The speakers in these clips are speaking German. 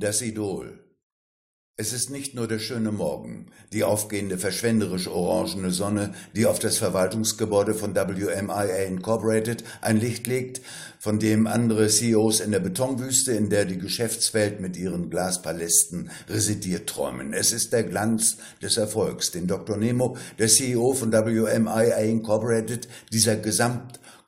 Das Idol. Es ist nicht nur der schöne Morgen, die aufgehende verschwenderisch orangene Sonne, die auf das Verwaltungsgebäude von WMIA Incorporated ein Licht legt, von dem andere CEOs in der Betonwüste, in der die Geschäftswelt mit ihren Glaspalästen residiert träumen. Es ist der Glanz des Erfolgs, den Dr. Nemo, der CEO von WMIA Incorporated, dieser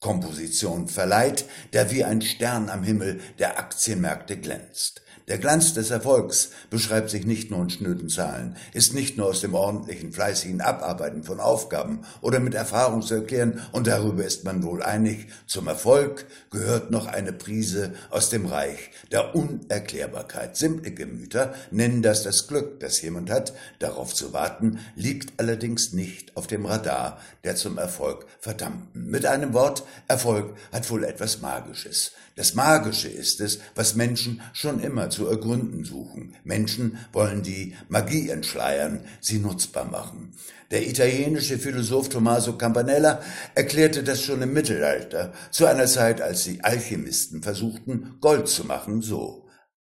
Gesamtkomposition verleiht, der wie ein Stern am Himmel der Aktienmärkte glänzt. Der Glanz des Erfolgs beschreibt sich nicht nur in schnöden Zahlen, ist nicht nur aus dem ordentlichen, fleißigen Abarbeiten von Aufgaben oder mit Erfahrung zu erklären, und darüber ist man wohl einig, zum Erfolg gehört noch eine Prise aus dem Reich der Unerklärbarkeit. Simple Gemüter nennen das das Glück, das jemand hat, darauf zu warten, liegt allerdings nicht auf dem Radar der zum Erfolg verdammten. Mit einem Wort, Erfolg hat wohl etwas Magisches. Das Magische ist es, was Menschen schon immer zu ergründen suchen. Menschen wollen die Magie entschleiern, sie nutzbar machen. Der italienische Philosoph Tommaso Campanella erklärte das schon im Mittelalter, zu einer Zeit, als die Alchemisten versuchten, Gold zu machen, so.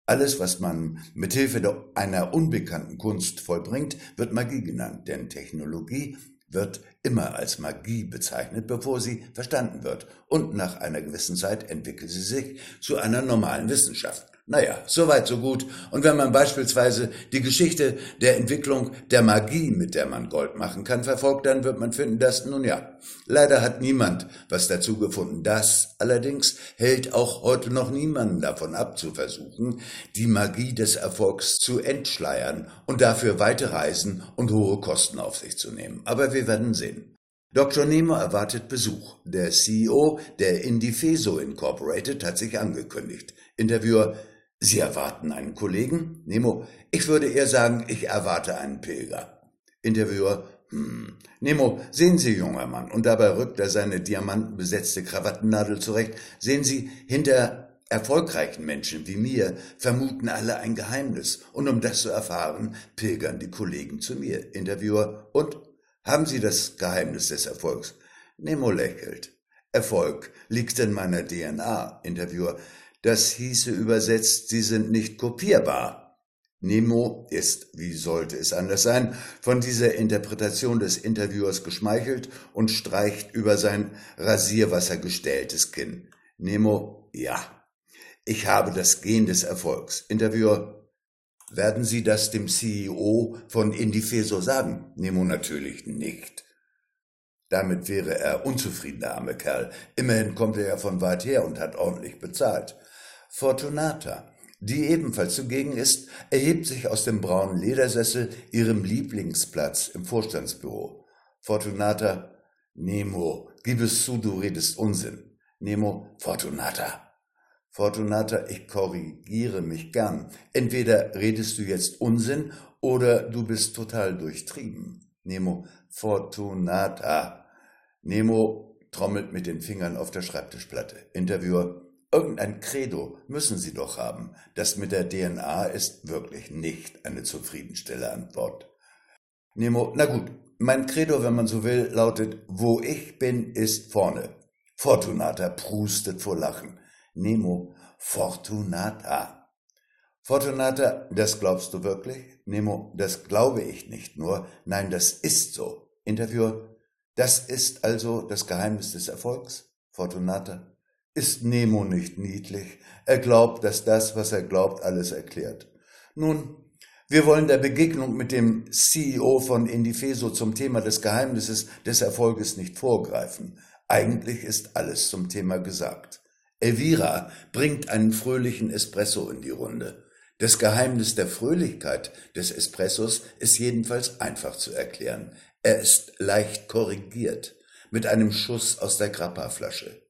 Alles, was man mit Hilfe einer unbekannten Kunst vollbringt, wird Magie genannt, denn Technologie wird immer als Magie bezeichnet, bevor sie verstanden wird, und nach einer gewissen Zeit entwickelt sie sich zu einer normalen Wissenschaft. Naja, soweit so gut. Und wenn man beispielsweise die Geschichte der Entwicklung der Magie, mit der man Gold machen kann, verfolgt, dann wird man finden, dass, nun ja, leider hat niemand was dazu gefunden. Das allerdings hält auch heute noch niemanden davon ab, zu versuchen, die Magie des Erfolgs zu entschleiern und dafür weite Reisen und hohe Kosten auf sich zu nehmen. Aber wir werden sehen. Dr. Nemo erwartet Besuch. Der CEO der Indifeso Incorporated hat sich angekündigt. Interviewer Sie erwarten einen Kollegen? Nemo, ich würde eher sagen, ich erwarte einen Pilger. Interviewer, hm. Nemo, sehen Sie, junger Mann, und dabei rückt er seine diamantenbesetzte Krawattennadel zurecht, sehen Sie, hinter erfolgreichen Menschen wie mir vermuten alle ein Geheimnis, und um das zu erfahren, pilgern die Kollegen zu mir. Interviewer, und? Haben Sie das Geheimnis des Erfolgs? Nemo lächelt. Erfolg liegt in meiner DNA. Interviewer, das hieße übersetzt, sie sind nicht kopierbar. Nemo ist, wie sollte es anders sein, von dieser Interpretation des Interviewers geschmeichelt und streicht über sein Rasierwasser gestähltes Kinn. Nemo, ja, ich habe das Gen des Erfolgs. Interviewer, werden Sie das dem CEO von Indifeso sagen? Nemo natürlich nicht. Damit wäre er unzufrieden, der arme Kerl. Immerhin kommt er ja von weit her und hat ordentlich bezahlt. Fortunata, die ebenfalls zugegen ist, erhebt sich aus dem braunen Ledersessel, ihrem Lieblingsplatz im Vorstandsbüro. Fortunata, Nemo, gib es zu, du redest Unsinn. Nemo, Fortunata. Fortunata, ich korrigiere mich gern. Entweder redest du jetzt Unsinn oder du bist total durchtrieben. Nemo, Fortunata. Nemo trommelt mit den Fingern auf der Schreibtischplatte. Interviewer, Irgendein Credo müssen Sie doch haben. Das mit der DNA ist wirklich nicht eine zufriedenstellende Antwort. Nemo, na gut, mein Credo, wenn man so will, lautet, wo ich bin, ist vorne. Fortunata prustet vor Lachen. Nemo, Fortunata. Fortunata, das glaubst du wirklich? Nemo, das glaube ich nicht nur. Nein, das ist so. Interviewer, das ist also das Geheimnis des Erfolgs? Fortunata, ist Nemo nicht niedlich? Er glaubt, dass das, was er glaubt, alles erklärt. Nun, wir wollen der Begegnung mit dem CEO von Indifeso zum Thema des Geheimnisses des Erfolges nicht vorgreifen. Eigentlich ist alles zum Thema gesagt. Elvira bringt einen fröhlichen Espresso in die Runde. Das Geheimnis der Fröhlichkeit des Espressos ist jedenfalls einfach zu erklären. Er ist leicht korrigiert, mit einem Schuss aus der Grappa-Flasche.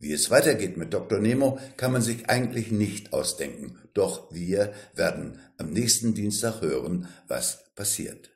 Wie es weitergeht mit Dr. Nemo, kann man sich eigentlich nicht ausdenken. Doch wir werden am nächsten Dienstag hören, was passiert.